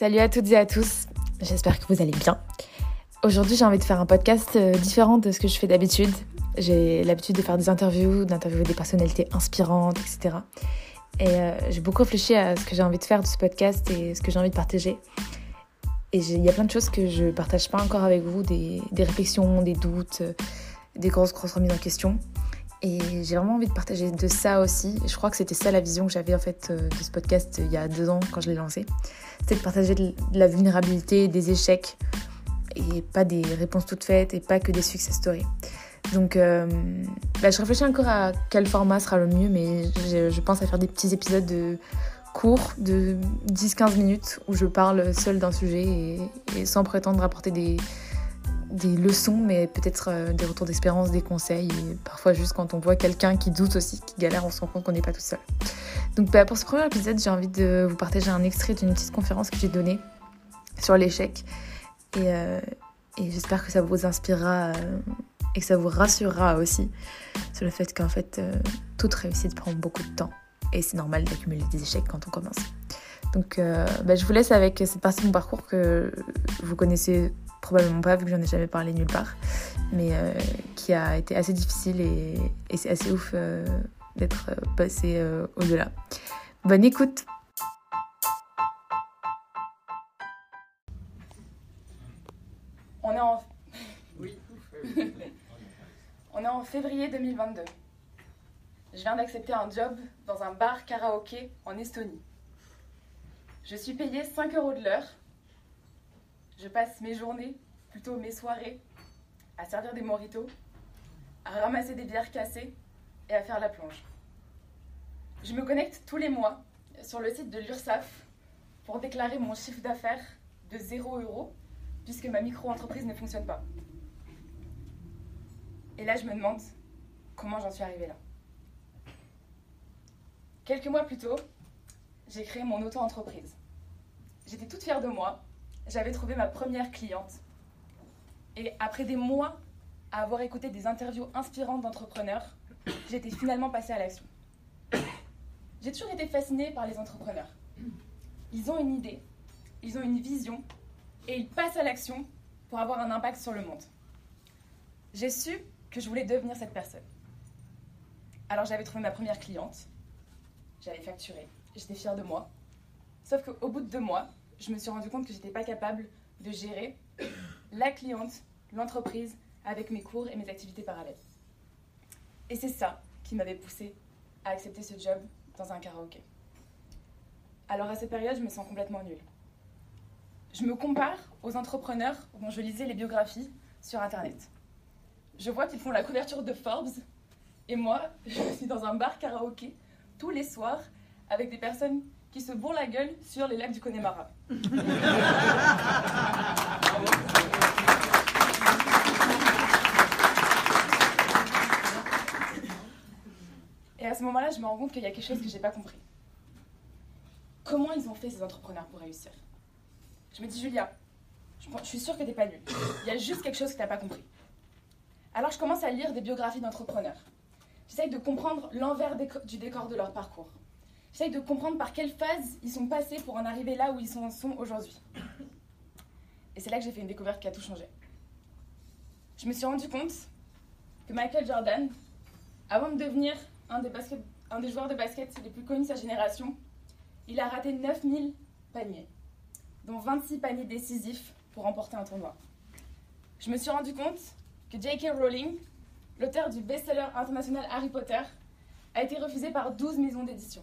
Salut à toutes et à tous, j'espère que vous allez bien. Aujourd'hui j'ai envie de faire un podcast euh, différent de ce que je fais d'habitude. J'ai l'habitude de faire des interviews, d'interviewer des personnalités inspirantes, etc. Et euh, j'ai beaucoup réfléchi à ce que j'ai envie de faire de ce podcast et ce que j'ai envie de partager. Et il y a plein de choses que je partage pas encore avec vous, des, des réflexions, des doutes, euh, des grosses, grosses remises en question. Et j'ai vraiment envie de partager de ça aussi. Je crois que c'était ça la vision que j'avais en fait euh, de ce podcast il y a deux ans quand je l'ai lancé. C'était de partager de la vulnérabilité, des échecs et pas des réponses toutes faites et pas que des success stories. Donc euh, bah, je réfléchis encore à quel format sera le mieux, mais je, pense à faire des petits épisodes de courts de 10-15 minutes où je parle seule d'un sujet et, et sans prétendre apporter des, des leçons, mais peut-être euh, des retours d'expérience, des conseils, et parfois juste quand on voit quelqu'un qui doute aussi, qui galère, on se rend compte qu'on n'est pas tout seul. Donc bah, pour ce premier épisode, j'ai envie de vous partager un extrait d'une petite conférence que j'ai donnée sur l'échec, et, euh, j'espère que ça vous inspirera euh, et que ça vous rassurera aussi sur le fait qu'en fait, toute réussite prend beaucoup de temps, et c'est normal d'accumuler des échecs quand on commence. Donc bah, je vous laisse avec cette partie de mon parcours que vous connaissez probablement pas vu que j'en ai jamais parlé nulle part, mais euh, qui a été assez difficile et, et c'est assez ouf euh, d'être euh, passé euh, au-delà. Bonne écoute On est en... Oui. On est en février 2022. Je viens d'accepter un job dans un bar karaoké en Estonie. Je suis payée 5 euros de l'heure. Je passe mes journées, plutôt mes soirées, à servir des moritos, à ramasser des bières cassées et à faire la plonge. Je me connecte tous les mois sur le site de l'URSSAF pour déclarer mon chiffre d'affaires de 0 euros puisque ma micro-entreprise ne fonctionne pas. Et là, je me demande comment j'en suis arrivée là. Quelques mois plus tôt, j'ai créé mon auto-entreprise. J'étais toute fière de moi. J'avais trouvé ma première cliente. Et après des mois à avoir écouté des interviews inspirantes d'entrepreneurs, j'étais finalement passée à l'action. J'ai toujours été fascinée par les entrepreneurs. Ils ont une idée, ils ont une vision et ils passent à l'action pour avoir un impact sur le monde. J'ai su que je voulais devenir cette personne. Alors j'avais trouvé ma première cliente, j'avais facturé, j'étais fière de moi. Sauf qu'au bout de deux mois, je me suis rendu compte que j'étais pas capable de gérer la cliente, l'entreprise, avec mes cours et mes activités parallèles. Et c'est ça qui m'avait poussée à accepter ce job dans un karaoké. Alors à cette période, je me sens complètement nulle. Je me compare aux entrepreneurs dont je lisais les biographies sur Internet. Je vois qu'ils font la couverture de Forbes et moi, je suis dans un bar karaoké tous les soirs avec des personnes qui se bourrent la gueule sur les lacs du Connemara. Et à ce moment-là, je me rends compte qu'il y a quelque chose que j'ai pas compris. Comment ils ont fait ces entrepreneurs pour réussir? Je me dis, Julia, je, je suis sûre que t'es pas nulle. Il y a juste quelque chose que t'as pas compris. Alors je commence à lire des biographies d'entrepreneurs. J'essaye de comprendre l'envers du décor de leur parcours. J'essaye de comprendre par quelle phase ils sont passés pour en arriver là où ils sont, sont aujourd'hui. Et c'est là que j'ai fait une découverte qui a tout changé. Je me suis rendu compte que Michael Jordan, avant de devenir un des, un des joueurs de basket les plus connus de sa génération, il a raté 9000 paniers, dont 26 paniers décisifs pour remporter un tournoi. Je me suis rendu compte que J.K. Rowling, l'auteur du best-seller international Harry Potter, a été refusé par 12 maisons d'édition.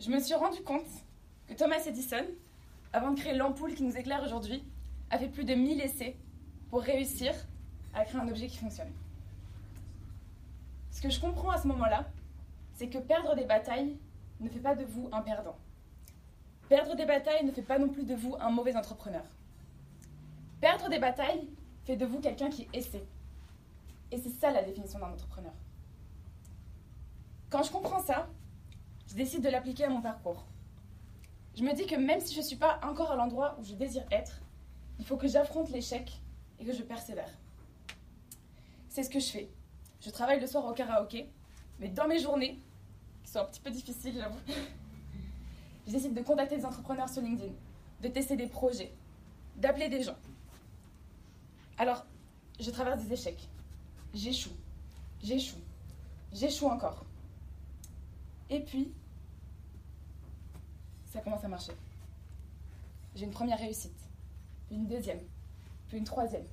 Je me suis rendu compte que Thomas Edison, avant de créer l'ampoule qui nous éclaire aujourd'hui, a fait plus de 1000 essais pour réussir à créer un objet qui fonctionne. Ce que je comprends à ce moment-là, c'est que perdre des batailles ne fait pas de vous un perdant. Perdre des batailles ne fait pas non plus de vous un mauvais entrepreneur. Perdre des batailles fait de vous quelqu'un qui essaie. Et c'est ça la définition d'un entrepreneur. Quand je comprends ça, je décide de l'appliquer à mon parcours. Je me dis que même si je ne suis pas encore à l'endroit où je désire être, il faut que j'affronte l'échec et que je persévère. C'est ce que je fais. Je travaille le soir au karaoké, mais dans mes journées, qui sont un petit peu difficiles, j'avoue, je décide de contacter des entrepreneurs sur LinkedIn de tester des projets, d'appeler des gens. Alors, je traverse des échecs. J'échoue, j'échoue, j'échoue encore. Et puis, ça commence à marcher. J'ai une première réussite, puis une deuxième, puis une troisième.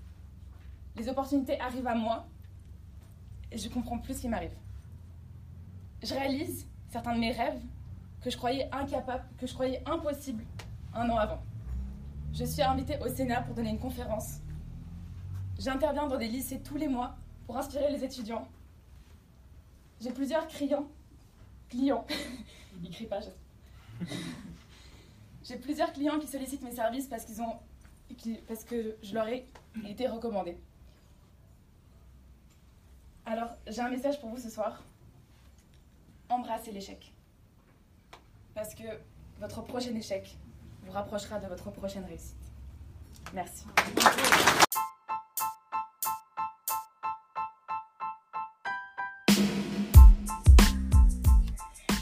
Les opportunités arrivent à moi et je comprends plus ce qui m'arrive. Je réalise certains de mes rêves que je croyais incapables, que je croyais impossibles un an avant. Je suis invitée au Sénat pour donner une conférence. J'interviens dans des lycées tous les mois pour inspirer les étudiants. J'ai plusieurs clients. Clients. Il crie pas, J'ai plusieurs clients qui sollicitent mes services parce ont parce que je leur ai été recommandée. Alors, j'ai un message pour vous ce soir. Embrassez l'échec. Parce que votre prochain échec vous rapprochera de votre prochaine réussite. Merci.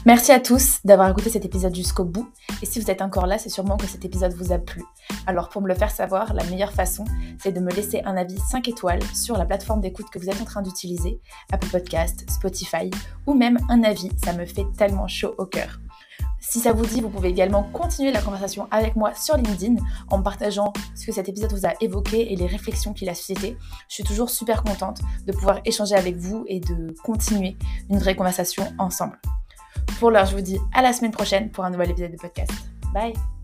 Merci à tous d'avoir écouté cet épisode jusqu'au bout. Et si vous êtes encore là, c'est sûrement que cet épisode vous a plu. Alors pour me le faire savoir, la meilleure façon, c'est de me laisser un avis 5 étoiles sur la plateforme d'écoute que vous êtes en train d'utiliser, Apple Podcast, Spotify, ou même un avis, ça me fait tellement chaud au cœur. Si ça vous dit, vous pouvez également continuer la conversation avec moi sur LinkedIn en partageant ce que cet épisode vous a évoqué et les réflexions qu'il a suscité. Je suis toujours super contente de pouvoir échanger avec vous et de continuer une vraie conversation ensemble. Pour l'heure, je vous dis à la semaine prochaine pour un nouvel épisode de podcast. Bye